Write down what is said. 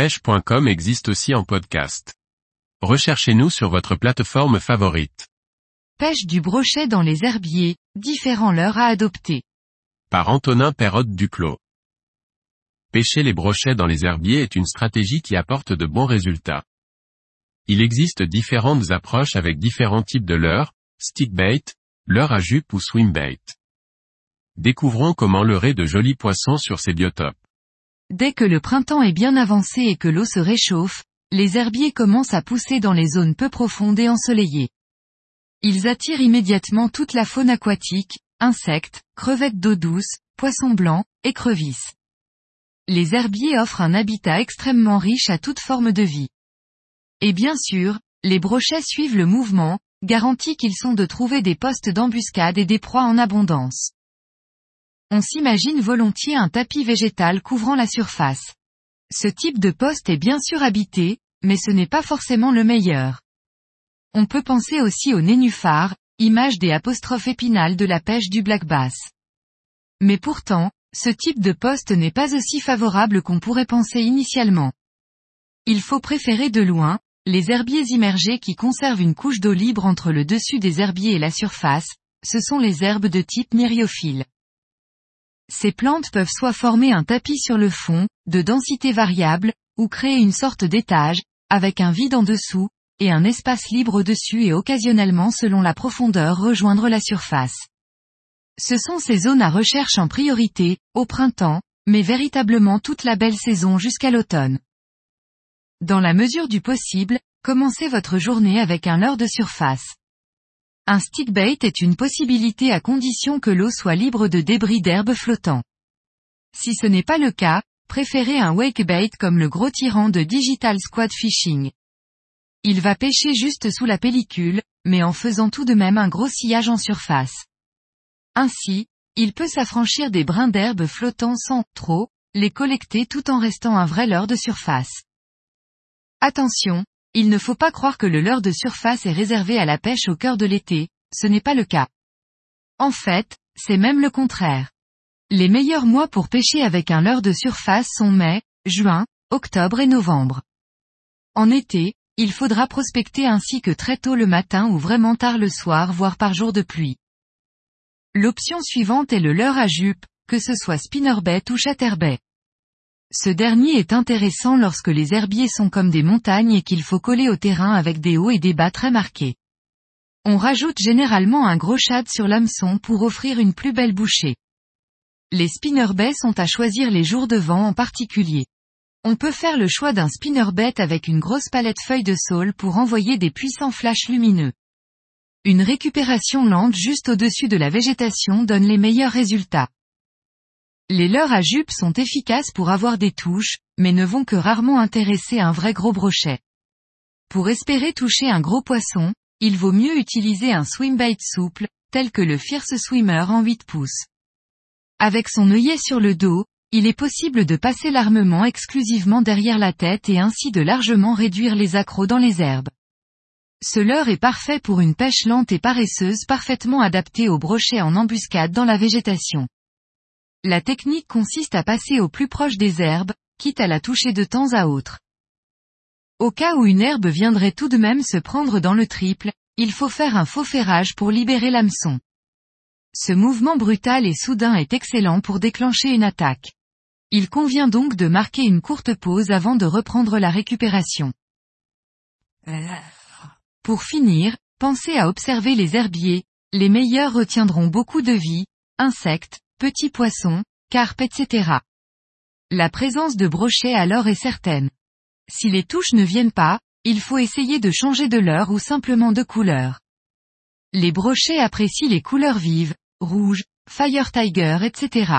pêche.com existe aussi en podcast. Recherchez-nous sur votre plateforme favorite. Pêche du brochet dans les herbiers, différents leurres à adopter. Par Antonin Perrotte Duclos. Pêcher les brochets dans les herbiers est une stratégie qui apporte de bons résultats. Il existe différentes approches avec différents types de leurres, stickbait, leurre à jupe ou swimbait. Découvrons comment leurrer de jolis poissons sur ces biotopes. Dès que le printemps est bien avancé et que l'eau se réchauffe, les herbiers commencent à pousser dans les zones peu profondes et ensoleillées. Ils attirent immédiatement toute la faune aquatique, insectes, crevettes d'eau douce, poissons blancs, écrevisses. Les herbiers offrent un habitat extrêmement riche à toute forme de vie. Et bien sûr, les brochets suivent le mouvement, garantie qu'ils sont de trouver des postes d'embuscade et des proies en abondance. On s'imagine volontiers un tapis végétal couvrant la surface. Ce type de poste est bien sûr habité, mais ce n'est pas forcément le meilleur. On peut penser aussi au nénuphar, image des apostrophes épinales de la pêche du black bass. Mais pourtant, ce type de poste n'est pas aussi favorable qu'on pourrait penser initialement. Il faut préférer de loin, les herbiers immergés qui conservent une couche d'eau libre entre le dessus des herbiers et la surface, ce sont les herbes de type myriophylle. Ces plantes peuvent soit former un tapis sur le fond, de densité variable, ou créer une sorte d'étage, avec un vide en dessous, et un espace libre au-dessus et occasionnellement selon la profondeur rejoindre la surface. Ce sont ces zones à recherche en priorité, au printemps, mais véritablement toute la belle saison jusqu'à l'automne. Dans la mesure du possible, commencez votre journée avec un leurre de surface. Un stickbait est une possibilité à condition que l'eau soit libre de débris d'herbes flottants. Si ce n'est pas le cas, préférez un wakebait comme le gros tyran de Digital Squad Fishing. Il va pêcher juste sous la pellicule, mais en faisant tout de même un gros sillage en surface. Ainsi, il peut s'affranchir des brins d'herbe flottants sans, trop, les collecter tout en restant un vrai leurre de surface. Attention, il ne faut pas croire que le leurre de surface est réservé à la pêche au cœur de l'été, ce n'est pas le cas. En fait, c'est même le contraire. Les meilleurs mois pour pêcher avec un leurre de surface sont mai, juin, octobre et novembre. En été, il faudra prospecter ainsi que très tôt le matin ou vraiment tard le soir voire par jour de pluie. L'option suivante est le leurre à jupe, que ce soit spinnerbait ou chatterbait. Ce dernier est intéressant lorsque les herbiers sont comme des montagnes et qu'il faut coller au terrain avec des hauts et des bas très marqués. On rajoute généralement un gros shad sur l'hameçon pour offrir une plus belle bouchée. Les spinnerbait sont à choisir les jours de vent en particulier. On peut faire le choix d'un spinnerbait avec une grosse palette feuille de saule pour envoyer des puissants flashs lumineux. Une récupération lente juste au-dessus de la végétation donne les meilleurs résultats. Les leurres à jupe sont efficaces pour avoir des touches, mais ne vont que rarement intéresser un vrai gros brochet. Pour espérer toucher un gros poisson, il vaut mieux utiliser un swimbait souple, tel que le Fierce Swimmer en 8 pouces. Avec son œillet sur le dos, il est possible de passer l'armement exclusivement derrière la tête et ainsi de largement réduire les accros dans les herbes. Ce leurre est parfait pour une pêche lente et paresseuse parfaitement adaptée au brochet en embuscade dans la végétation. La technique consiste à passer au plus proche des herbes, quitte à la toucher de temps à autre. Au cas où une herbe viendrait tout de même se prendre dans le triple, il faut faire un faux ferrage pour libérer l'hameçon. Ce mouvement brutal et soudain est excellent pour déclencher une attaque. Il convient donc de marquer une courte pause avant de reprendre la récupération. Pour finir, pensez à observer les herbiers, les meilleurs retiendront beaucoup de vie, insectes, petits poissons, carpes etc. La présence de brochets alors est certaine. Si les touches ne viennent pas, il faut essayer de changer de leurre ou simplement de couleur. Les brochets apprécient les couleurs vives, rouge, fire tiger etc.